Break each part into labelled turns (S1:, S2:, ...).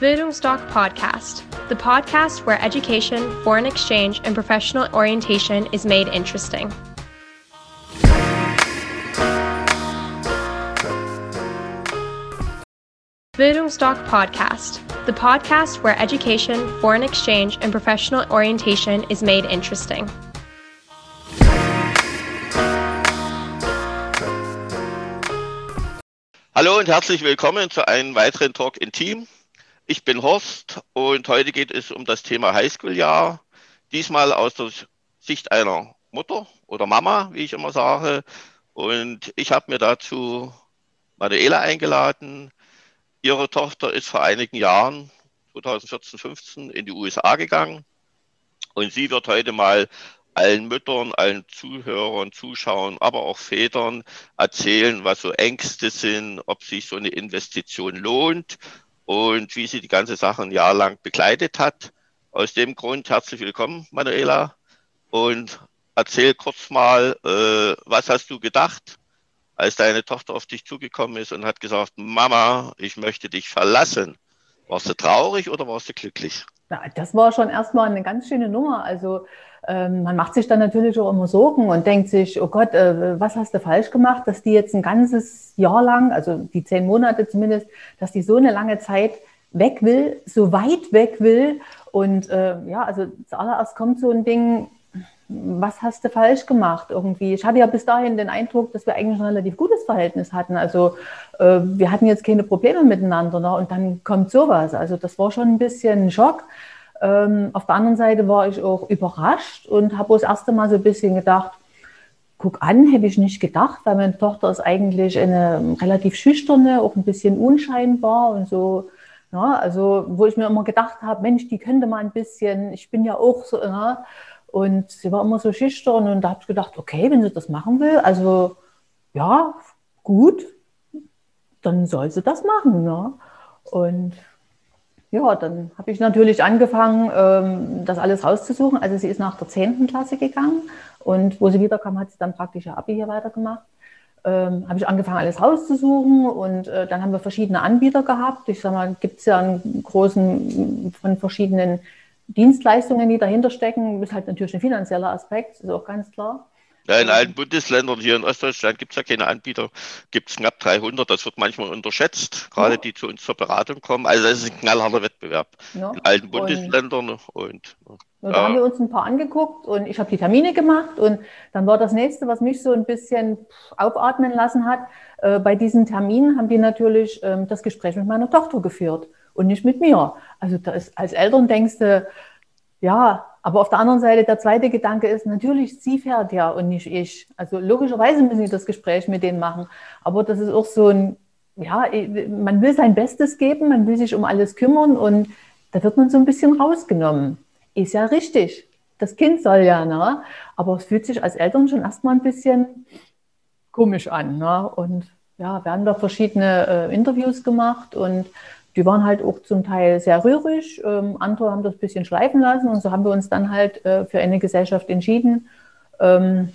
S1: Bildungsdoc Podcast, the podcast where education, foreign exchange, and professional orientation is made interesting. Bildungsdoc Podcast, the podcast where education, foreign exchange, and professional orientation is made interesting.
S2: Hallo und herzlich willkommen zu einem weiteren Talk in Team. Ich bin Horst und heute geht es um das Thema Highschool-Jahr. Diesmal aus der Sicht einer Mutter oder Mama, wie ich immer sage. Und ich habe mir dazu Manuela eingeladen. Ihre Tochter ist vor einigen Jahren, 2014, 15, in die USA gegangen. Und sie wird heute mal allen Müttern, allen Zuhörern, Zuschauern, aber auch Vätern erzählen, was so Ängste sind, ob sich so eine Investition lohnt und wie sie die ganze Sache ein Jahr lang begleitet hat. Aus dem Grund herzlich willkommen, Manuela. Und erzähl kurz mal, äh, was hast du gedacht, als deine Tochter auf dich zugekommen ist und hat gesagt, Mama, ich möchte dich verlassen. Warst du traurig oder warst du glücklich?
S3: Ja, das war schon erstmal eine ganz schöne Nummer. Also man macht sich dann natürlich auch immer Sorgen und denkt sich, oh Gott, äh, was hast du falsch gemacht, dass die jetzt ein ganzes Jahr lang, also die zehn Monate zumindest, dass die so eine lange Zeit weg will, so weit weg will. Und äh, ja, also zuallererst kommt so ein Ding, was hast du falsch gemacht irgendwie? Ich hatte ja bis dahin den Eindruck, dass wir eigentlich ein relativ gutes Verhältnis hatten. Also äh, wir hatten jetzt keine Probleme miteinander. Ne? Und dann kommt sowas. Also das war schon ein bisschen ein Schock. Ähm, auf der anderen Seite war ich auch überrascht und habe das erste Mal so ein bisschen gedacht, guck an, hätte ich nicht gedacht, weil meine Tochter ist eigentlich eine relativ schüchterne, auch ein bisschen unscheinbar und so. Ja, also wo ich mir immer gedacht habe, Mensch, die könnte mal ein bisschen, ich bin ja auch so, ja, und sie war immer so schüchtern und da habe ich gedacht, okay, wenn sie das machen will, also ja, gut, dann soll sie das machen. Ne? Und ja, dann habe ich natürlich angefangen, ähm, das alles rauszusuchen. Also sie ist nach der 10. Klasse gegangen und wo sie wiederkam, hat sie dann praktisch ihr Abi hier weitergemacht. Ähm, habe ich angefangen, alles rauszusuchen und äh, dann haben wir verschiedene Anbieter gehabt. Ich sage mal, gibt es ja einen großen von verschiedenen Dienstleistungen, die dahinter stecken, ist halt natürlich ein finanzieller Aspekt, ist auch ganz klar.
S2: Ja, in allen Bundesländern hier in Ostdeutschland gibt es ja keine Anbieter, gibt es knapp 300, das wird manchmal unterschätzt, gerade ja. die zu uns zur Beratung kommen. Also das ist ein knallharter Wettbewerb ja. in allen Bundesländern. Und, und
S3: ja, da haben wir uns ein paar angeguckt und ich habe die Termine gemacht und dann war das nächste, was mich so ein bisschen aufatmen lassen hat, äh, bei diesen Terminen haben die natürlich äh, das Gespräch mit meiner Tochter geführt und nicht mit mir. Also ist, als Eltern denkst du, ja, aber auf der anderen Seite, der zweite Gedanke ist, natürlich, sie fährt ja und nicht ich. Also logischerweise müssen sie das Gespräch mit denen machen. Aber das ist auch so ein, ja, man will sein Bestes geben, man will sich um alles kümmern und da wird man so ein bisschen rausgenommen. Ist ja richtig. Das Kind soll ja, ne? Aber es fühlt sich als Eltern schon erstmal ein bisschen komisch an. Ne? Und ja, wir haben da verschiedene äh, Interviews gemacht und die waren halt auch zum Teil sehr rührig, ähm, andere haben das ein bisschen schleifen lassen und so haben wir uns dann halt äh, für eine Gesellschaft entschieden. Ähm,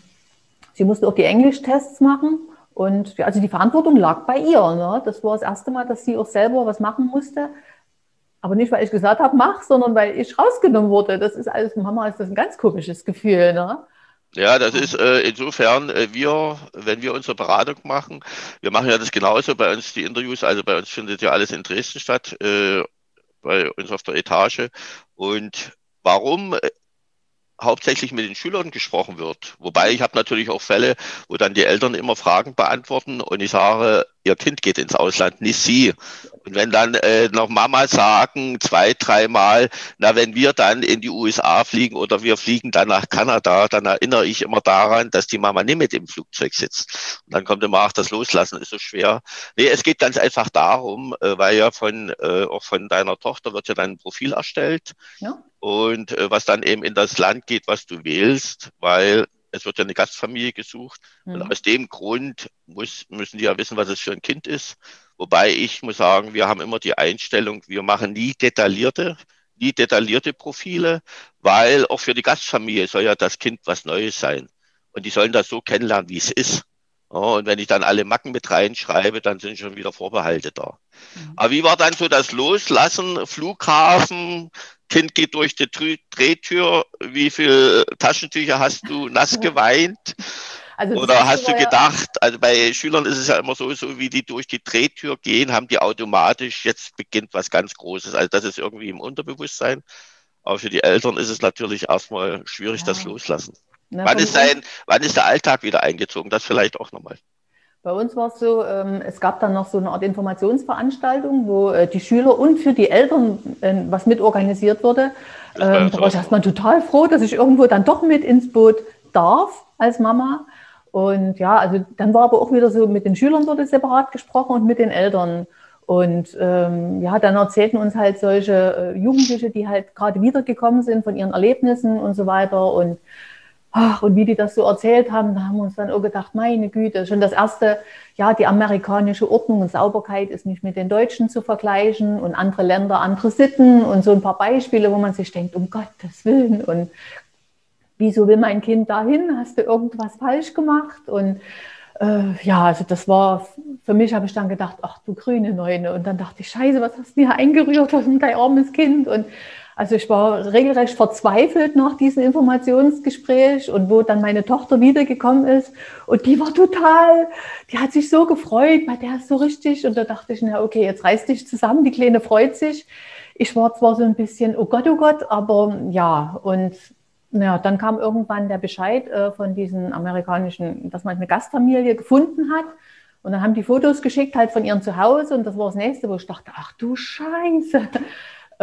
S3: sie musste auch die Englischtests machen und also die Verantwortung lag bei ihr. Ne? Das war das erste Mal, dass sie auch selber was machen musste. Aber nicht, weil ich gesagt habe, mach, sondern weil ich rausgenommen wurde. Das ist alles, Mama, ist das ein ganz komisches Gefühl. Ne?
S2: Ja, das ist äh, insofern, äh, wir, wenn wir unsere Beratung machen, wir machen ja das genauso bei uns, die Interviews, also bei uns findet ja alles in Dresden statt, äh, bei uns auf der Etage. Und warum äh, hauptsächlich mit den Schülern gesprochen wird. Wobei ich habe natürlich auch Fälle, wo dann die Eltern immer Fragen beantworten und ich sage, ihr Kind geht ins Ausland, nicht sie. Und wenn dann äh, noch Mama sagen, zwei, dreimal, na, wenn wir dann in die USA fliegen oder wir fliegen dann nach Kanada, dann erinnere ich immer daran, dass die Mama nicht mit im Flugzeug sitzt. Und dann kommt immer, ach, das Loslassen ist so schwer. Nee, es geht ganz einfach darum, äh, weil ja von, äh, auch von deiner Tochter wird ja dann ein Profil erstellt. Ja. Und äh, was dann eben in das Land geht, was du wählst, weil es wird ja eine Gastfamilie gesucht. Mhm. Und aus dem Grund muss, müssen die ja wissen, was es für ein Kind ist. Wobei ich muss sagen, wir haben immer die Einstellung, wir machen nie detaillierte, nie detaillierte Profile, weil auch für die Gastfamilie soll ja das Kind was Neues sein. Und die sollen das so kennenlernen, wie es ist. Und wenn ich dann alle Macken mit reinschreibe, dann sind schon wieder Vorbehalte da. Mhm. Aber wie war dann so das Loslassen? Flughafen, Kind geht durch die Drehtür. Wie viele Taschentücher hast du nass geweint? Also Oder hast du gedacht, also bei Schülern ist es ja immer so, so wie die durch die Drehtür gehen, haben die automatisch, jetzt beginnt was ganz Großes. Also das ist irgendwie im Unterbewusstsein. Aber für die Eltern ist es natürlich erstmal schwierig, ja. das loslassen. Na, wann, ist dein, wann ist der Alltag wieder eingezogen? Das vielleicht auch nochmal.
S3: Bei uns war es so, ähm, es gab dann noch so eine Art Informationsveranstaltung, wo äh, die Schüler und für die Eltern äh, was mit organisiert wurde. Ähm, da war ich erstmal total froh, dass ich irgendwo dann doch mit ins Boot darf als Mama. Und ja, also dann war aber auch wieder so, mit den Schülern wurde separat gesprochen und mit den Eltern. Und ähm, ja, dann erzählten uns halt solche äh, Jugendliche, die halt gerade wiedergekommen sind von ihren Erlebnissen und so weiter. Und Ach, und wie die das so erzählt haben, da haben wir uns dann auch gedacht, meine Güte, schon das erste, ja, die amerikanische Ordnung und Sauberkeit ist nicht mit den Deutschen zu vergleichen und andere Länder, andere Sitten und so ein paar Beispiele, wo man sich denkt, um Gottes Willen und wieso will mein Kind dahin? Hast du irgendwas falsch gemacht? Und äh, ja, also das war, für mich habe ich dann gedacht, ach du grüne Neune. Und dann dachte ich, scheiße, was hast du hier eingerührt, dein armes Kind? Und also ich war regelrecht verzweifelt nach diesem Informationsgespräch und wo dann meine Tochter wiedergekommen ist und die war total, die hat sich so gefreut, bei der ist so richtig und da dachte ich, na okay, jetzt reiß dich zusammen, die Kleine freut sich. Ich war zwar so ein bisschen, oh Gott, oh Gott, aber ja und ja, dann kam irgendwann der Bescheid äh, von diesen amerikanischen, dass man eine Gastfamilie gefunden hat. Und dann haben die Fotos geschickt halt von ihrem Zuhause und das war das nächste, wo ich dachte, ach du Scheiße.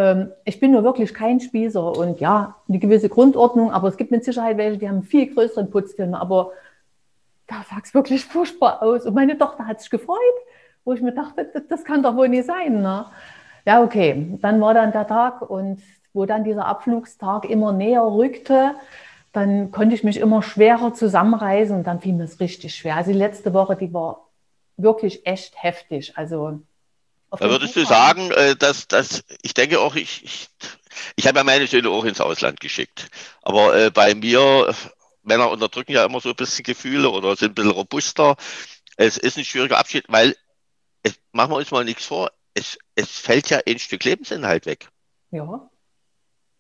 S3: Ähm, ich bin nur wirklich kein Spießer und ja, eine gewisse Grundordnung, aber es gibt mit Sicherheit welche, die haben viel größeren Putzfilm, aber da sah es wirklich furchtbar aus. Und meine Tochter hat sich gefreut, wo ich mir dachte, das, das kann doch wohl nicht sein. Ne? Ja, okay, dann war dann der Tag und wo dann dieser Abflugstag immer näher rückte, dann konnte ich mich immer schwerer zusammenreißen und dann fiel mir es richtig schwer. Also die letzte Woche, die war wirklich echt heftig. Also
S2: da würdest du sagen, äh, dass, dass ich denke auch, ich, ich, ich habe ja meine Söhne auch ins Ausland geschickt. Aber äh, bei mir, Männer unterdrücken ja immer so ein bisschen Gefühle oder sind ein bisschen robuster. Es ist ein schwieriger Abschied, weil, es, machen wir uns mal nichts vor, es, es fällt ja ein Stück Lebensinhalt weg. Ja.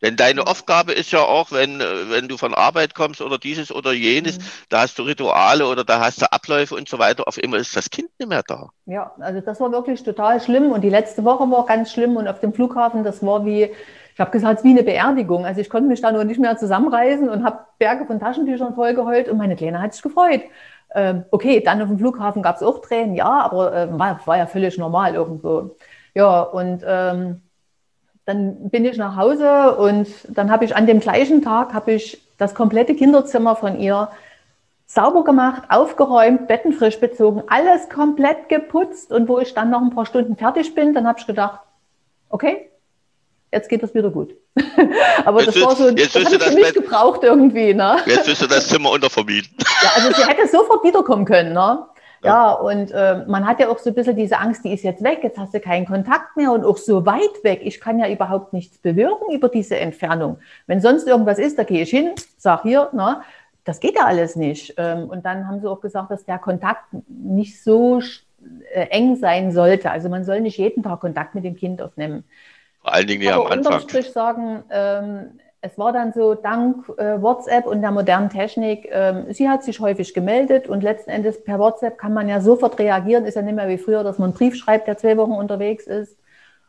S2: Denn deine Aufgabe ist ja auch, wenn, wenn du von Arbeit kommst oder dieses oder jenes, mhm. da hast du Rituale oder da hast du Abläufe und so weiter. Auf immer ist das Kind nicht mehr da.
S3: Ja, also das war wirklich total schlimm. Und die letzte Woche war ganz schlimm. Und auf dem Flughafen, das war wie, ich habe gesagt, wie eine Beerdigung. Also ich konnte mich da nur nicht mehr zusammenreißen und habe Berge von Taschentüchern vollgeheult. Und meine Kleine hat sich gefreut. Ähm, okay, dann auf dem Flughafen gab es auch Tränen, ja, aber äh, war, war, ja völlig normal irgendwo. Ja, und ähm, dann bin ich nach Hause und dann habe ich an dem gleichen Tag habe ich das komplette Kinderzimmer von ihr sauber gemacht, aufgeräumt, Betten frisch bezogen, alles komplett geputzt und wo ich dann noch ein paar Stunden fertig bin, dann habe ich gedacht, okay, jetzt geht das wieder gut. Aber jetzt das war so, jetzt das ich für mich gebraucht irgendwie. Ne?
S2: Jetzt du das Zimmer untervermieten.
S3: Ja, also sie hätte sofort wiederkommen können. Ne? Ja, und äh, man hat ja auch so ein bisschen diese Angst, die ist jetzt weg, jetzt hast du keinen Kontakt mehr und auch so weit weg. Ich kann ja überhaupt nichts bewirken über diese Entfernung. Wenn sonst irgendwas ist, da gehe ich hin, sag hier, na, das geht ja alles nicht. Ähm, und dann haben sie auch gesagt, dass der Kontakt nicht so äh, eng sein sollte. Also man soll nicht jeden Tag Kontakt mit dem Kind aufnehmen.
S2: Vor allen Dingen ja am Anfang.
S3: Strich sagen, ähm, es war dann so, dank äh, WhatsApp und der modernen Technik, ähm, sie hat sich häufig gemeldet und letzten Endes per WhatsApp kann man ja sofort reagieren. Ist ja nicht mehr wie früher, dass man einen Brief schreibt, der zwei Wochen unterwegs ist.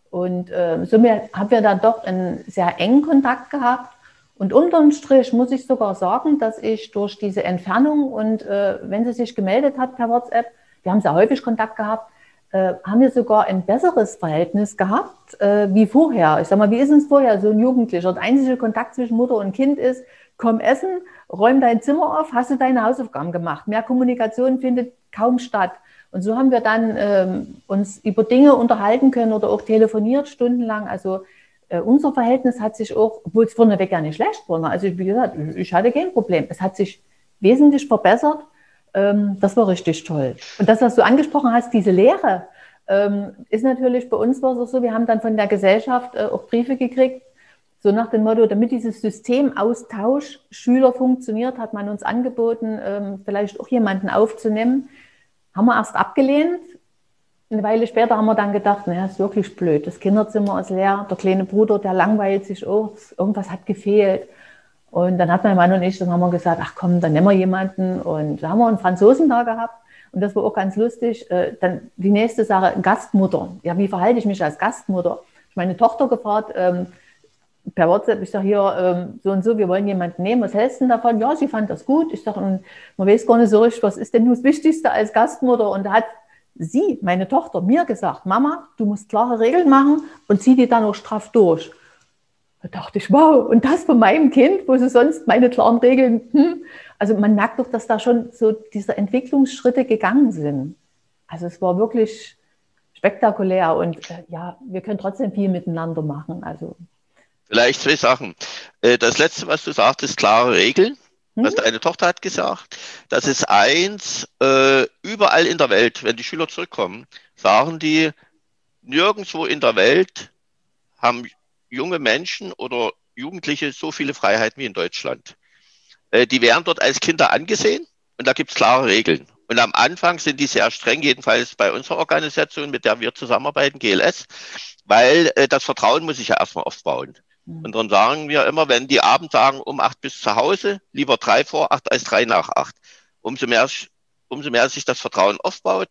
S3: Und äh, somit haben wir dann doch einen sehr engen Kontakt gehabt. Und unterm Strich muss ich sogar sagen, dass ich durch diese Entfernung und äh, wenn sie sich gemeldet hat per WhatsApp, wir haben sehr häufig Kontakt gehabt, äh, haben wir sogar ein besseres Verhältnis gehabt äh, wie vorher. Ich sag mal, wie ist es vorher, so ein Jugendlicher? Der einzige Kontakt zwischen Mutter und Kind ist, komm essen, räum dein Zimmer auf, hast du deine Hausaufgaben gemacht. Mehr Kommunikation findet kaum statt. Und so haben wir dann ähm, uns über Dinge unterhalten können oder auch telefoniert stundenlang. Also äh, unser Verhältnis hat sich auch, obwohl es vorneweg ja nicht schlecht war. Ne? Also wie gesagt, ich hatte kein Problem. Es hat sich wesentlich verbessert ähm, das war richtig toll. Und das, was du angesprochen hast, diese Lehre, ähm, ist natürlich bei uns war es so, wir haben dann von der Gesellschaft äh, auch Briefe gekriegt, so nach dem Motto, damit dieses Systemaustausch Schüler funktioniert, hat man uns angeboten, ähm, vielleicht auch jemanden aufzunehmen, haben wir erst abgelehnt. Eine Weile später haben wir dann gedacht, naja, ist wirklich blöd. Das Kinderzimmer ist leer. Der kleine Bruder, der langweilt sich auch. Irgendwas hat gefehlt. Und dann hat mein Mann und ich, dann haben wir gesagt, ach komm, dann nehmen wir jemanden. Und da haben wir einen Franzosen da gehabt. Und das war auch ganz lustig. Äh, dann die nächste Sache, Gastmutter. Ja, wie verhalte ich mich als Gastmutter? Ich meine Tochter gefragt, ähm, per WhatsApp, ich sage hier, ähm, so und so, wir wollen jemanden nehmen, was hältst du davon? Ja, sie fand das gut. Ich sage, man weiß gar nicht so richtig, was ist denn das Wichtigste als Gastmutter? Und da hat sie, meine Tochter, mir gesagt, Mama, du musst klare Regeln machen und zieh die dann auch straff durch. Da dachte ich, wow, und das von meinem Kind, wo sie sonst meine klaren Regeln, hm. also man merkt doch, dass da schon so diese Entwicklungsschritte gegangen sind. Also es war wirklich spektakulär und äh, ja, wir können trotzdem viel miteinander machen. Also
S2: Vielleicht zwei Sachen. Äh, das letzte, was du sagtest, klare Regeln. Hm? Was deine Tochter hat gesagt. Das ist eins, äh, überall in der Welt, wenn die Schüler zurückkommen, sagen die, nirgendwo in der Welt haben junge Menschen oder Jugendliche so viele Freiheiten wie in Deutschland. Äh, die werden dort als Kinder angesehen und da gibt es klare Regeln. Und am Anfang sind die sehr streng, jedenfalls bei unserer Organisation, mit der wir zusammenarbeiten, GLS, weil äh, das Vertrauen muss sich ja erstmal aufbauen. Mhm. Und dann sagen wir immer, wenn die abends sagen, um acht bis zu Hause, lieber drei vor acht als drei nach acht. Umso mehr, umso mehr sich das Vertrauen aufbaut,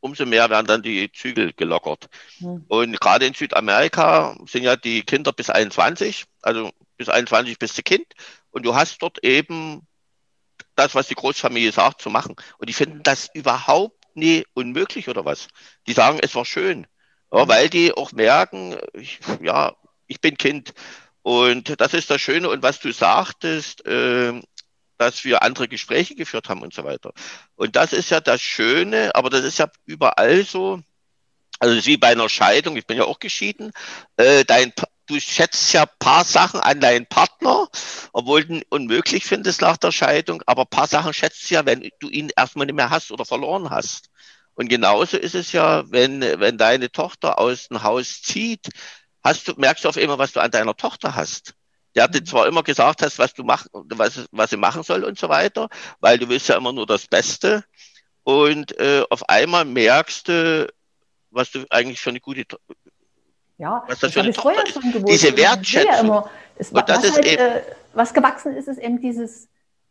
S2: umso mehr werden dann die Zügel gelockert. Mhm. Und gerade in Südamerika sind ja die Kinder bis 21, also bis 21 bist du Kind. Und du hast dort eben das, was die Großfamilie sagt, zu machen. Und die finden das überhaupt nie unmöglich oder was. Die sagen, es war schön. Ja, mhm. weil die auch merken, ich, ja, ich bin Kind. Und das ist das Schöne. Und was du sagtest, äh, dass wir andere Gespräche geführt haben und so weiter. Und das ist ja das Schöne, aber das ist ja überall so. Also wie bei einer Scheidung, ich bin ja auch geschieden, äh, dein, du schätzt ja paar Sachen an deinen Partner, obwohl du ihn unmöglich findest nach der Scheidung, aber paar Sachen schätzt du ja, wenn du ihn erstmal nicht mehr hast oder verloren hast. Und genauso ist es ja, wenn, wenn deine Tochter aus dem Haus zieht, hast du, merkst du auf einmal, was du an deiner Tochter hast. Der hat dir zwar immer gesagt hast, was du mach, was, was sie machen soll und so weiter, weil du willst ja immer nur das Beste. Und äh, auf einmal merkst du, was du eigentlich für eine gute
S3: ja,
S2: was das,
S3: das
S2: für eine
S3: Tochter ist. Gewusst.
S2: Diese Wertschätzung. Ja immer,
S3: es, was, halt, äh, was gewachsen ist, ist eben dieses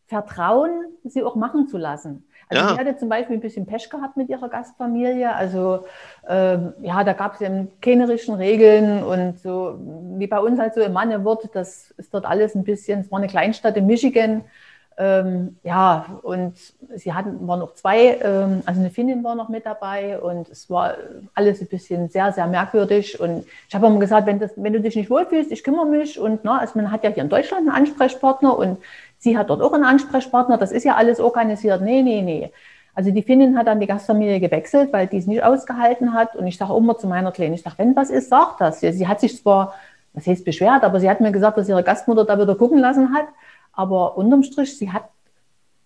S3: Vertrauen, sie auch machen zu lassen. Also ja. sie hatte zum Beispiel ein bisschen Pech gehabt mit ihrer Gastfamilie. Also ähm, ja, da gab es eben kennerischen Regeln und so, wie bei uns halt so im Mannewort, das ist dort alles ein bisschen, es war eine Kleinstadt in Michigan. Ähm, ja, und sie hatten, waren noch zwei, ähm, also eine Finnin war noch mit dabei und es war alles ein bisschen sehr, sehr merkwürdig. Und ich habe immer gesagt, wenn, das, wenn du dich nicht wohlfühlst, ich kümmere mich. Und na, also man hat ja hier in Deutschland einen Ansprechpartner und Sie hat dort auch einen Ansprechpartner, das ist ja alles organisiert. Nee, nee, nee. Also die Finnin hat dann die Gastfamilie gewechselt, weil die es nicht ausgehalten hat. Und ich sage immer zu meiner Kleinen, ich sage, wenn was ist, sag das. Sie hat sich zwar, was heißt beschwert, aber sie hat mir gesagt, dass ihre Gastmutter da wieder gucken lassen hat. Aber unterm Strich, sie hat,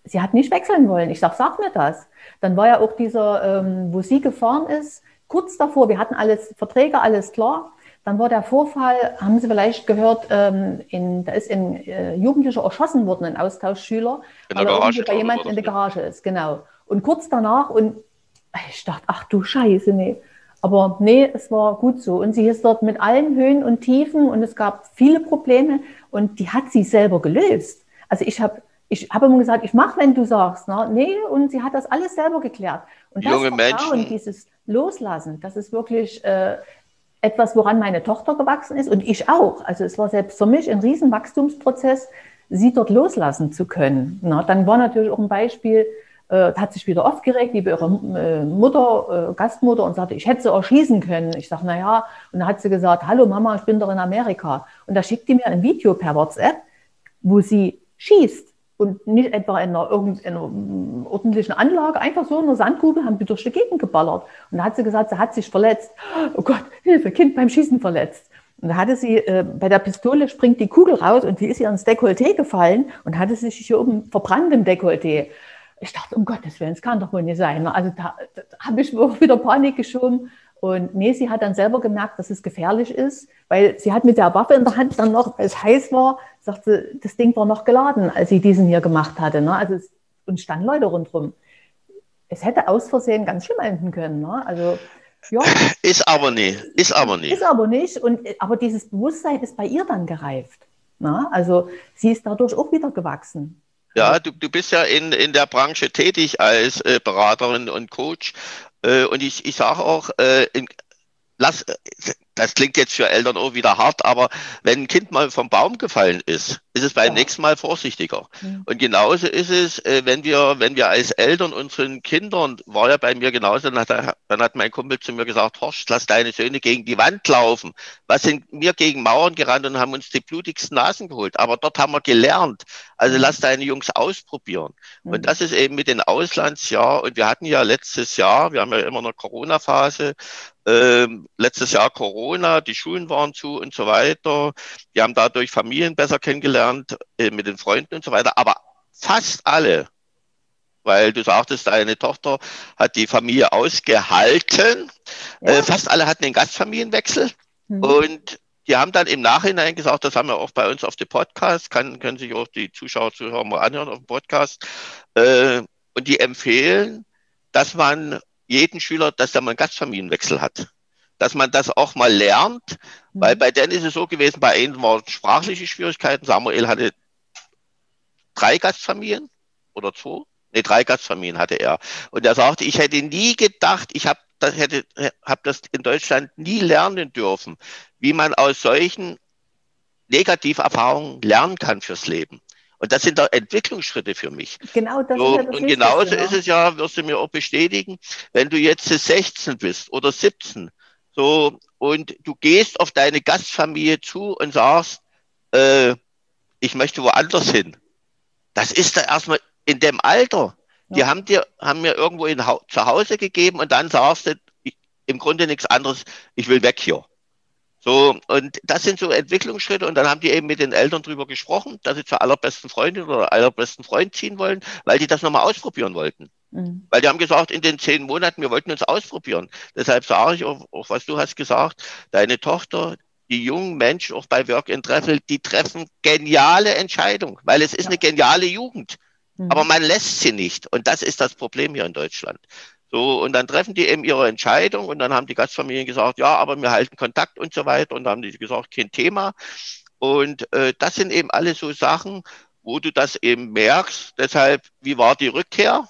S3: sie hat nicht wechseln wollen. Ich sage, sag mir das. Dann war ja auch dieser, ähm, wo sie gefahren ist, kurz davor, wir hatten alles, Verträge, alles klar. Dann war der Vorfall, haben Sie vielleicht gehört, ähm, in, da ist ein äh, Jugendlicher erschossen worden, ein Austauschschüler,
S2: in weil er irgendwie
S3: bei jemandem in der Garage ist, genau. Und kurz danach, und ich dachte, ach du Scheiße, nee. Aber nee, es war gut so. Und sie ist dort mit allen Höhen und Tiefen und es gab viele Probleme und die hat sie selber gelöst. Also ich habe ich habe immer gesagt, ich mache, wenn du sagst. Ne? Nee, und sie hat das alles selber geklärt. Und
S2: Junge das Vertrauen,
S3: Menschen. dieses Loslassen, das ist wirklich äh, etwas, woran meine Tochter gewachsen ist und ich auch. Also es war selbst für mich ein Riesenwachstumsprozess, sie dort loslassen zu können. Na, dann war natürlich auch ein Beispiel, äh, hat sich wieder aufgeregt, liebe ihre äh, Mutter, äh, Gastmutter, und sagte, ich hätte sie erschießen können. Ich sage, naja, und dann hat sie gesagt, hallo Mama, ich bin doch in Amerika. Und da schickt die mir ein Video per WhatsApp, wo sie schießt und nicht etwa in einer irgendeiner ordentlichen Anlage, einfach so in einer Sandkugel haben die durch die Gegend geballert. Und da hat sie gesagt, sie hat sich verletzt. Oh Gott, Hilfe, Kind beim Schießen verletzt. Und da hatte sie, äh, bei der Pistole springt die Kugel raus und die ist ihr ins Dekolleté gefallen und hatte sich hier oben verbrannt im Dekolleté. Ich dachte, um Gottes Willen, das kann doch wohl nicht sein. Also da, da habe ich wieder Panik geschoben. Und nee, sie hat dann selber gemerkt, dass es gefährlich ist, weil sie hat mit der Waffe in der Hand dann noch, weil es heiß war, sagte, das Ding war noch geladen, als sie diesen hier gemacht hatte. Ne? Also es, und standen Leute rundherum. es hätte aus Versehen ganz schlimm enden können. Ne? Also,
S2: ja. Ist aber nicht. Ist aber nicht.
S3: Ist aber nicht. Und, aber dieses Bewusstsein ist bei ihr dann gereift. Ne? Also sie ist dadurch auch wieder gewachsen.
S2: Ja, du, du bist ja in, in der Branche tätig als äh, Beraterin und Coach. Äh, und ich, ich sage auch, äh, in, lass, das klingt jetzt für Eltern auch wieder hart, aber wenn ein Kind mal vom Baum gefallen ist, ist es beim ja. nächsten Mal vorsichtiger. Mhm. Und genauso ist es, äh, wenn wir, wenn wir als Eltern unseren Kindern, war ja bei mir genauso, dann hat, dann hat mein Kumpel zu mir gesagt, Horst, lass deine Söhne gegen die Wand laufen. Was sind wir gegen Mauern gerannt und haben uns die blutigsten Nasen geholt. Aber dort haben wir gelernt. Also mhm. lass deine Jungs ausprobieren. Mhm. Und das ist eben mit den Auslandsjahr. Und wir hatten ja letztes Jahr, wir haben ja immer eine Corona-Phase, ähm, letztes Jahr Corona, die Schulen waren zu und so weiter. Die haben dadurch Familien besser kennengelernt äh, mit den Freunden und so weiter. Aber fast alle, weil du sagtest, deine Tochter hat die Familie ausgehalten. Ja. Äh, fast alle hatten den Gastfamilienwechsel. Mhm. Und die haben dann im Nachhinein gesagt, das haben wir auch bei uns auf dem Podcast, kann, können sich auch die Zuschauer, Zuhörer mal anhören auf dem Podcast. Äh, und die empfehlen, dass man jeden Schüler, dass er mal einen Gastfamilienwechsel hat. Dass man das auch mal lernt, mhm. weil bei denen ist es so gewesen, bei ihnen waren sprachliche Schwierigkeiten. Samuel hatte drei Gastfamilien oder zwei. Nee, drei Gastfamilien hatte er. Und er sagte, ich hätte nie gedacht, ich habe das, hätte, hab das in Deutschland nie lernen dürfen, wie man aus solchen Negativerfahrungen lernen kann fürs Leben. Und das sind doch Entwicklungsschritte für mich.
S3: Genau,
S2: das so, ist ja das Und genauso ist es ja, wirst du mir auch bestätigen, wenn du jetzt 16 bist oder 17, so, und du gehst auf deine Gastfamilie zu und sagst, äh, ich möchte woanders hin. Das ist da erstmal in dem Alter. Ja. Die haben dir, haben mir irgendwo in, zu Hause gegeben und dann sagst du, ich, im Grunde nichts anderes, ich will weg hier. So, und das sind so Entwicklungsschritte. Und dann haben die eben mit den Eltern drüber gesprochen, dass sie zur allerbesten Freundin oder allerbesten Freund ziehen wollen, weil die das nochmal ausprobieren wollten. Mhm. Weil die haben gesagt, in den zehn Monaten, wir wollten uns ausprobieren. Deshalb sage ich auch, auch was du hast gesagt, deine Tochter, die jungen Menschen auch bei Work in Treffel, die treffen geniale Entscheidungen, weil es ist ja. eine geniale Jugend. Mhm. Aber man lässt sie nicht. Und das ist das Problem hier in Deutschland. So, und dann treffen die eben ihre Entscheidung und dann haben die Gastfamilien gesagt, ja, aber wir halten Kontakt und so weiter. Und dann haben die gesagt, kein Thema. Und äh, das sind eben alle so Sachen, wo du das eben merkst. Deshalb, wie war die Rückkehr?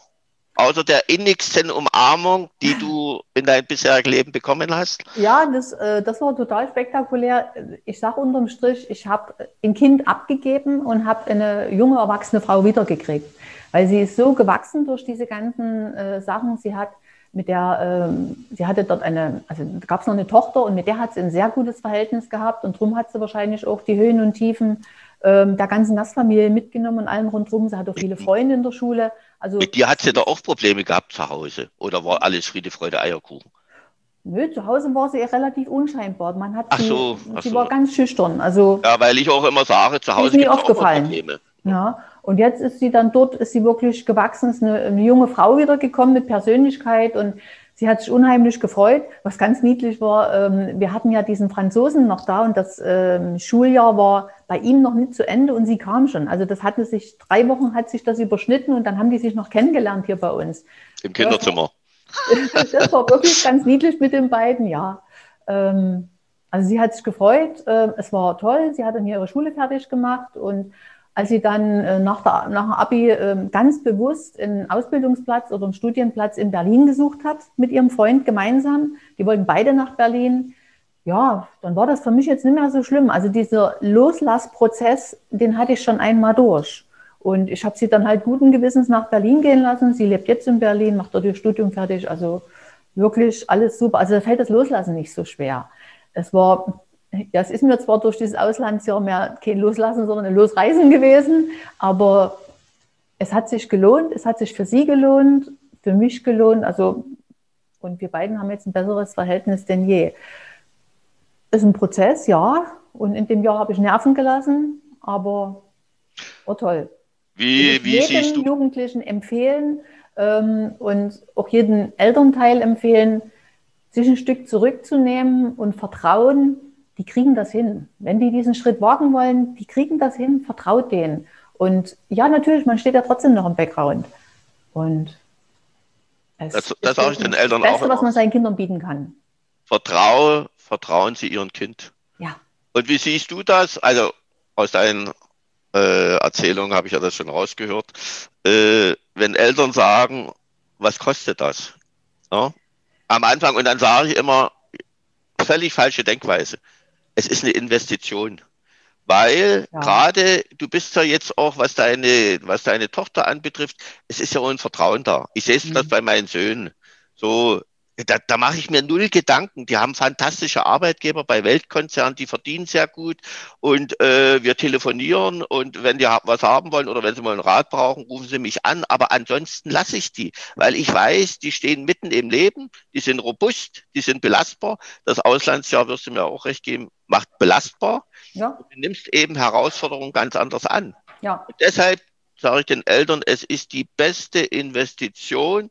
S2: Außer der innigsten Umarmung, die du in deinem bisherigen Leben bekommen hast?
S3: Ja, das, äh, das war total spektakulär. Ich sage unterm Strich, ich habe ein Kind abgegeben und habe eine junge, erwachsene Frau wiedergekriegt weil sie ist so gewachsen durch diese ganzen äh, Sachen. Sie hat mit der, ähm, sie hatte dort eine, also gab es noch eine Tochter und mit der hat sie ein sehr gutes Verhältnis gehabt und darum hat sie wahrscheinlich auch die Höhen und Tiefen ähm, der ganzen Gastfamilie mitgenommen und allem rundherum. Sie hat auch viele Freunde in der Schule.
S2: Also, mit dir hat sie da auch Probleme gehabt zu Hause oder war alles Friede, Freude, Eierkuchen?
S3: Nö, zu Hause war sie relativ unscheinbar. Man hat
S2: ach so,
S3: sie, sie so. war ganz schüchtern. Also,
S2: ja, weil ich auch immer sage, zu Hause
S3: gibt es auch Probleme. Ja, und jetzt ist sie dann dort, ist sie wirklich gewachsen, ist eine, eine junge Frau wiedergekommen mit Persönlichkeit und sie hat sich unheimlich gefreut. Was ganz niedlich war, ähm, wir hatten ja diesen Franzosen noch da und das ähm, Schuljahr war bei ihm noch nicht zu Ende und sie kam schon. Also das hatte sich, drei Wochen hat sich das überschnitten und dann haben die sich noch kennengelernt hier bei uns.
S2: Im Kinderzimmer.
S3: Das war, wirklich ganz niedlich mit den beiden, ja. Ähm, also sie hat sich gefreut, äh, es war toll, sie hat dann hier ihre Schule fertig gemacht und als sie dann äh, nach, der, nach dem Abi äh, ganz bewusst einen Ausbildungsplatz oder einen Studienplatz in Berlin gesucht hat, mit ihrem Freund gemeinsam. Die wollten beide nach Berlin. Ja, dann war das für mich jetzt nicht mehr so schlimm. Also dieser Loslassprozess, den hatte ich schon einmal durch. Und ich habe sie dann halt guten Gewissens nach Berlin gehen lassen. Sie lebt jetzt in Berlin, macht dort ihr Studium fertig. Also wirklich alles super. Also da fällt das Loslassen nicht so schwer. Es war ja, es ist mir zwar durch dieses Auslandsjahr mehr kein Loslassen, sondern ein Losreisen gewesen, aber es hat sich gelohnt, es hat sich für sie gelohnt, für mich gelohnt, also und wir beiden haben jetzt ein besseres Verhältnis denn je. Es ist ein Prozess, ja, und in dem Jahr habe ich Nerven gelassen, aber war toll.
S2: Wie, wie
S3: jedem Jugendlichen empfehlen ähm, und auch jeden Elternteil empfehlen, sich ein Stück zurückzunehmen und vertrauen, die kriegen das hin. Wenn die diesen Schritt wagen wollen, die kriegen das hin, vertraut denen. Und ja, natürlich, man steht ja trotzdem noch im Background. Und
S2: Das, das, das sage ich den Eltern
S3: das
S2: Beste,
S3: auch. was man seinen Kindern bieten kann.
S2: Vertraue, vertrauen Sie Ihrem Kind.
S3: Ja.
S2: Und wie siehst du das? Also aus deinen äh, Erzählungen habe ich ja das schon rausgehört. Äh, wenn Eltern sagen, was kostet das? Ja? Am Anfang und dann sage ich immer, völlig falsche Denkweise. Es ist eine Investition. Weil ja. gerade du bist ja jetzt auch, was deine, was deine Tochter anbetrifft, es ist ja auch ein Vertrauen da. Ich sehe es mhm. das bei meinen Söhnen. So, da, da mache ich mir null Gedanken. Die haben fantastische Arbeitgeber bei Weltkonzernen, die verdienen sehr gut und äh, wir telefonieren und wenn die was haben wollen oder wenn sie mal einen Rat brauchen, rufen sie mich an. Aber ansonsten lasse ich die, weil ich weiß, die stehen mitten im Leben, die sind robust, die sind belastbar. Das Auslandsjahr wirst du mir auch recht geben, macht belastbar. Ja. Du nimmst eben Herausforderungen ganz anders an. Ja. Und deshalb sage ich den Eltern, es ist die beste Investition,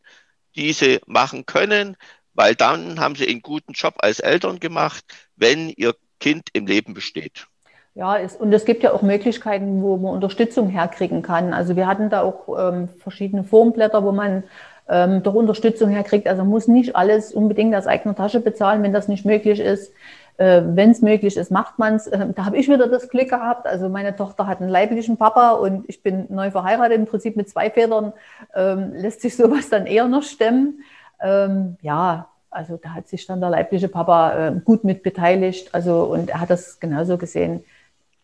S2: die sie machen können, weil dann haben sie einen guten Job als Eltern gemacht, wenn ihr Kind im Leben besteht.
S3: Ja, es, und es gibt ja auch Möglichkeiten, wo man Unterstützung herkriegen kann. Also wir hatten da auch ähm, verschiedene Formblätter, wo man ähm, doch Unterstützung herkriegt. Also man muss nicht alles unbedingt aus eigener Tasche bezahlen, wenn das nicht möglich ist. Äh, wenn es möglich ist, macht man es. Äh, da habe ich wieder das Glück gehabt. Also meine Tochter hat einen leiblichen Papa und ich bin neu verheiratet, im Prinzip mit zwei Vätern. Ähm, lässt sich sowas dann eher noch stemmen. Ähm, ja, also da hat sich dann der leibliche Papa äh, gut mit beteiligt. Also und er hat das genauso gesehen.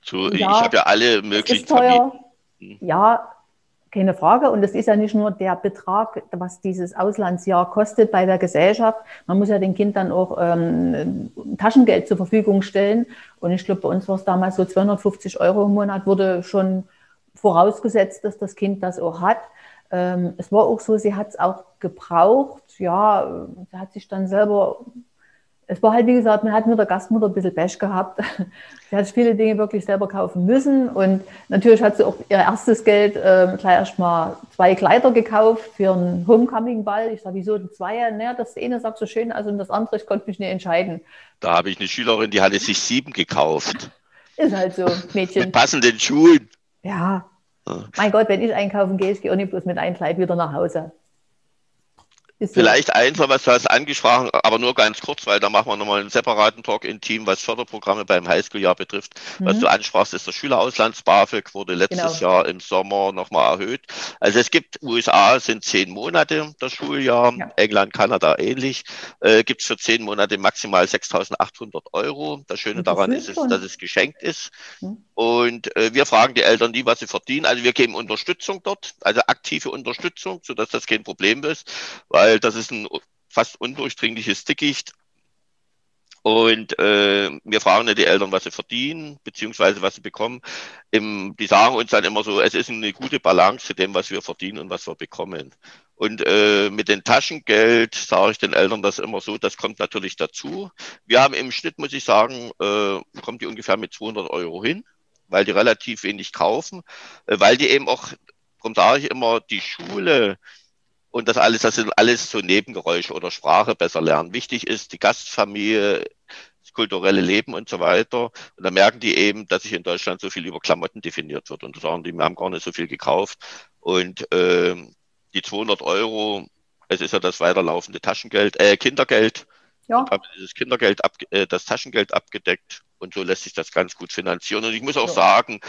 S2: So, ja, ich habe ja alle möglichen
S3: Familien. Ja, keine Frage. Und es ist ja nicht nur der Betrag, was dieses Auslandsjahr kostet bei der Gesellschaft. Man muss ja dem Kind dann auch ähm, Taschengeld zur Verfügung stellen. Und ich glaube, bei uns war es damals so 250 Euro im Monat, wurde schon vorausgesetzt, dass das Kind das auch hat. Ähm, es war auch so, sie hat es auch gebraucht. Ja, sie hat sich dann selber es war halt, wie gesagt, man hat mit der Gastmutter ein bisschen Bash gehabt. sie hat viele Dinge wirklich selber kaufen müssen. Und natürlich hat sie auch ihr erstes Geld äh, gleich erstmal zwei Kleider gekauft für einen Homecoming-Ball. Ich sage, wieso zwei? Naja, das eine sagt so schön und das andere, ich konnte mich nicht entscheiden.
S2: Da habe ich eine Schülerin, die hatte sich sieben gekauft.
S3: Ist halt so, Mädchen.
S2: Mit passenden Schuhen.
S3: Ja. ja. Mein Gott, wenn ich einkaufen gehe, ich gehe auch nicht bloß mit einem Kleid wieder nach Hause.
S2: Vielleicht einfach, was du hast angesprochen, aber nur ganz kurz, weil da machen wir nochmal einen separaten Talk in Team, was Förderprogramme beim Highschool-Jahr betrifft. Mhm. Was du ansprachst, ist der Schülerauslands-BAföG, wurde letztes genau. Jahr im Sommer nochmal erhöht. Also es gibt, USA sind zehn Monate das Schuljahr, ja. England, Kanada ähnlich, äh, gibt es für zehn Monate maximal 6.800 Euro. Das Schöne das daran ist, ist, dass es geschenkt ist. Mhm. Und äh, wir fragen die Eltern nie, was sie verdienen. Also wir geben Unterstützung dort, also aktive Unterstützung, sodass das kein Problem ist, weil das ist ein fast undurchdringliches Dickicht. Und äh, wir fragen die Eltern, was sie verdienen, beziehungsweise was sie bekommen. Im, die sagen uns dann immer so, es ist eine gute Balance zu dem, was wir verdienen und was wir bekommen. Und äh, mit dem Taschengeld sage ich den Eltern das immer so, das kommt natürlich dazu. Wir haben im Schnitt, muss ich sagen, äh, kommt die ungefähr mit 200 Euro hin weil die relativ wenig kaufen, äh, weil die eben auch, darum sage ich immer, die Schule und das alles, das sind alles so Nebengeräusche oder Sprache besser lernen. Wichtig ist die Gastfamilie, das kulturelle Leben und so weiter. Und da merken die eben, dass sich in Deutschland so viel über Klamotten definiert wird. Und da sagen die, wir haben gar nicht so viel gekauft. Und äh, die 200 Euro, es ist ja das weiterlaufende Taschengeld, äh, Kindergeld. Ja. haben dieses Kindergeld, ab, äh, das Taschengeld abgedeckt und so lässt sich das ganz gut finanzieren. Und ich muss auch ja. sagen,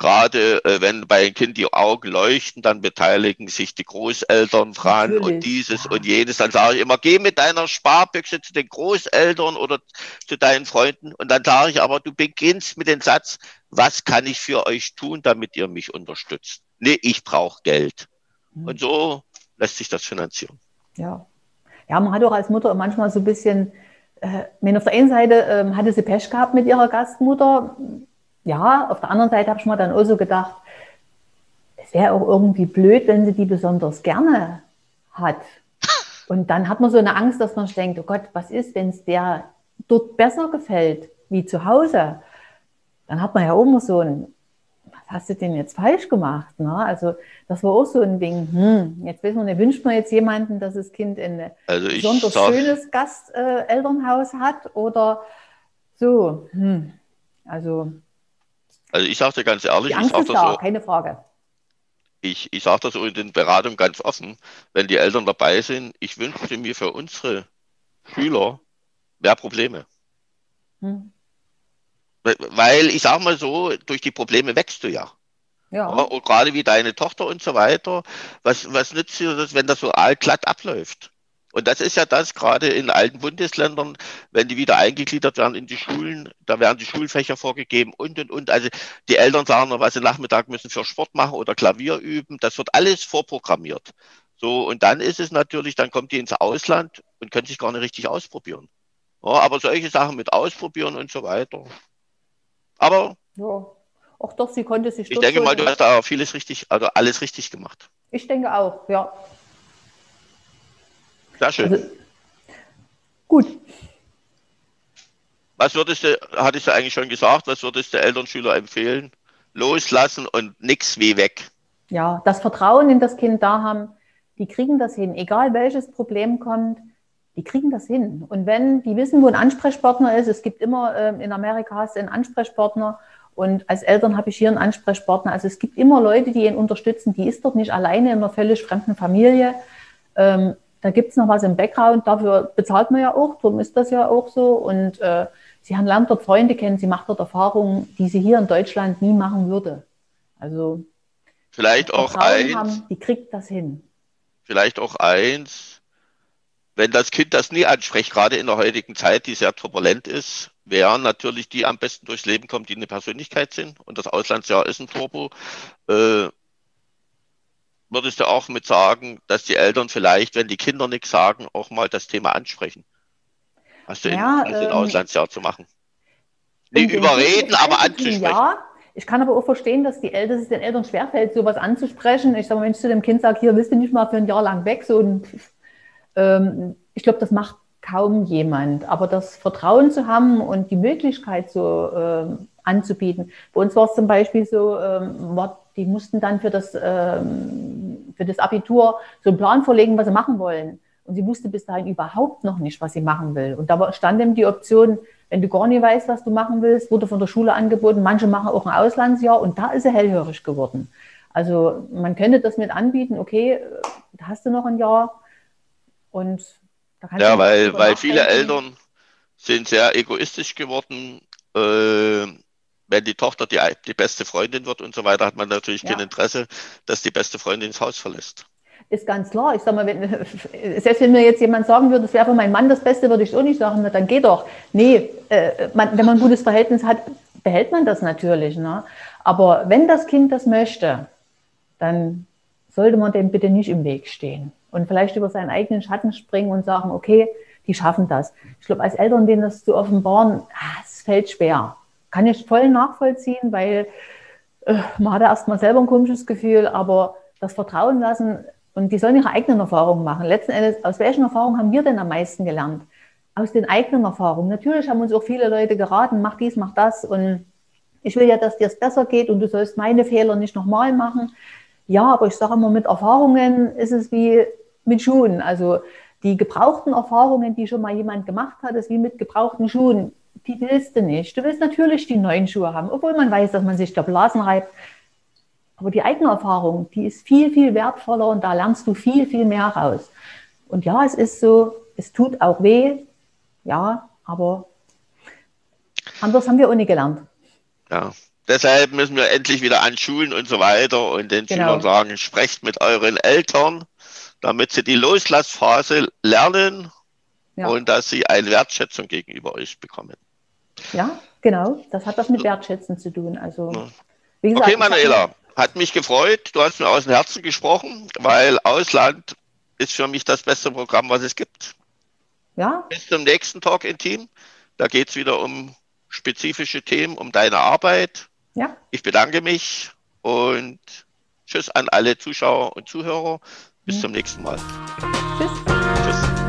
S2: gerade äh, wenn bei einem Kind die Augen leuchten, dann beteiligen sich die Großeltern dran Natürlich. und dieses ja. und jenes. Dann sage ich immer, geh mit deiner Sparbüchse zu den Großeltern oder zu deinen Freunden. Und dann sage ich aber, du beginnst mit dem Satz, was kann ich für euch tun, damit ihr mich unterstützt? Nee, ich brauche Geld. Mhm. Und so lässt sich das finanzieren.
S3: Ja. Ja, man hat auch als Mutter manchmal so ein bisschen äh, wenn auf der einen Seite äh, hatte sie Pech gehabt mit ihrer Gastmutter, ja, auf der anderen Seite habe ich mir dann auch so gedacht, es wäre auch irgendwie blöd, wenn sie die besonders gerne hat. Und dann hat man so eine Angst, dass man denkt, oh Gott, was ist, wenn es der dort besser gefällt wie zu Hause? Dann hat man ja auch immer so ein, hast du denn jetzt falsch gemacht? Ne? Also das war auch so ein Ding, hm, jetzt wissen wir, wünscht man jetzt jemanden, dass das Kind ein also besonders sag, schönes Gastelternhaus äh, hat oder so. Hm. Also,
S2: also ich sage dir ganz ehrlich,
S3: die Angst
S2: ich
S3: ist da, so, keine Frage.
S2: ich, ich sage das so in den Beratungen ganz offen, wenn die Eltern dabei sind, ich wünschte mir für unsere Schüler mehr Probleme. Hm. Weil ich sage mal so, durch die Probleme wächst du ja. Ja. Und gerade wie deine Tochter und so weiter. Was, was nützt dir das, wenn das so allglatt abläuft? Und das ist ja das gerade in alten Bundesländern, wenn die wieder eingegliedert werden in die Schulen, da werden die Schulfächer vorgegeben und und und. Also die Eltern sagen noch, was sie Nachmittag müssen für Sport machen oder Klavier üben. Das wird alles vorprogrammiert. So, und dann ist es natürlich, dann kommt die ins Ausland und können sich gar nicht richtig ausprobieren. Ja, aber solche Sachen mit ausprobieren und so weiter. Aber.
S3: Ja, auch doch, sie konnte sich.
S2: Ich denke mal, du hast da vieles richtig, also alles richtig gemacht.
S3: Ich denke auch, ja.
S2: Sehr schön. Also,
S3: gut.
S2: Was würdest du, hattest du eigentlich schon gesagt, was würdest du Elternschüler empfehlen? Loslassen und nichts wie weg.
S3: Ja, das Vertrauen in das Kind da haben, die kriegen das hin. Egal welches Problem kommt, die kriegen das hin. Und wenn die wissen, wo ein Ansprechpartner ist, es gibt immer äh, in Amerika hast du einen Ansprechpartner und als Eltern habe ich hier einen Ansprechpartner. Also es gibt immer Leute, die ihn unterstützen. Die ist dort nicht alleine in einer völlig fremden Familie. Ähm, da gibt es noch was im Background, dafür bezahlt man ja auch, darum ist das ja auch so. Und äh, sie haben, lernt dort Freunde kennen, sie macht dort Erfahrungen, die sie hier in Deutschland nie machen würde. Also
S2: vielleicht auch eins, haben,
S3: die kriegt das hin.
S2: Vielleicht auch eins, wenn das Kind das nie anspricht, gerade in der heutigen Zeit, die sehr turbulent ist, wären natürlich die am besten durchs Leben kommen, die eine Persönlichkeit sind. Und das Auslandsjahr ist ein Turbo. Äh, würdest du auch mit sagen, dass die Eltern vielleicht, wenn die Kinder nichts sagen, auch mal das Thema ansprechen? Hast du ja, in, ähm, ein Auslandsjahr zu machen? Nicht überreden, aber anzusprechen. Ja,
S3: ich kann aber auch verstehen, dass die Eltern, dass es den Eltern schwerfällt, sowas anzusprechen. Ich sage mal, wenn ich zu dem Kind sage, hier willst du nicht mal für ein Jahr lang weg, so ein, ähm, ich glaube, das macht kaum jemand. Aber das Vertrauen zu haben und die Möglichkeit so ähm, anzubieten. Bei uns war es zum Beispiel so, ähm, die mussten dann für das, ähm, für das Abitur so einen Plan vorlegen, was sie machen wollen. Und sie wusste bis dahin überhaupt noch nicht, was sie machen will. Und da stand eben die Option, wenn du gar nicht weißt, was du machen willst, wurde von der Schule angeboten. Manche machen auch ein Auslandsjahr und da ist sie hellhörig geworden. Also man könnte das mit anbieten, okay, da hast du noch ein Jahr und
S2: da kannst Ja, weil, weil viele Eltern sind sehr egoistisch geworden. Äh, wenn die Tochter die, die beste Freundin wird und so weiter, hat man natürlich ja. kein Interesse, dass die beste Freundin das Haus verlässt.
S3: Ist ganz klar. Ich sag mal, wenn, selbst wenn mir jetzt jemand sagen würde, das wäre für meinen Mann das Beste, würde ich so nicht sagen, na, dann geht doch. Nee, äh, man, wenn man ein gutes Verhältnis hat, behält man das natürlich. Ne? Aber wenn das Kind das möchte, dann sollte man dem bitte nicht im Weg stehen und vielleicht über seinen eigenen Schatten springen und sagen, okay, die schaffen das. Ich glaube, als Eltern denen das zu offenbaren, ah, es fällt schwer kann ich voll nachvollziehen, weil äh, man hat ja erstmal selber ein komisches Gefühl, aber das Vertrauen lassen und die sollen ihre eigenen Erfahrungen machen. Letzten Endes, aus welchen Erfahrungen haben wir denn am meisten gelernt? Aus den eigenen Erfahrungen. Natürlich haben uns auch viele Leute geraten, mach dies, mach das und ich will ja, dass dir es besser geht und du sollst meine Fehler nicht nochmal machen. Ja, aber ich sage immer, mit Erfahrungen ist es wie mit Schuhen. Also die gebrauchten Erfahrungen, die schon mal jemand gemacht hat, ist wie mit gebrauchten Schuhen die willst du nicht. Du willst natürlich die neuen Schuhe haben, obwohl man weiß, dass man sich der Blasen reibt. Aber die eigene Erfahrung, die ist viel, viel wertvoller und da lernst du viel, viel mehr raus. Und ja, es ist so, es tut auch weh, ja, aber anders haben wir nie gelernt.
S2: Ja, deshalb müssen wir endlich wieder an Schulen und so weiter und den genau. Schülern sagen, sprecht mit euren Eltern, damit sie die Loslassphase lernen ja. und dass sie eine Wertschätzung gegenüber euch bekommen.
S3: Ja, genau. Das hat was mit Wertschätzen zu tun. Also,
S2: wie gesagt, okay, Manuela, hat mich gefreut. Du hast mir aus dem Herzen gesprochen, weil Ausland ist für mich das beste Programm, was es gibt.
S3: Ja.
S2: Bis zum nächsten Talk in Team. Da geht es wieder um spezifische Themen, um deine Arbeit.
S3: Ja.
S2: Ich bedanke mich und tschüss an alle Zuschauer und Zuhörer. Bis ja. zum nächsten Mal.
S3: Tschüss. Tschüss.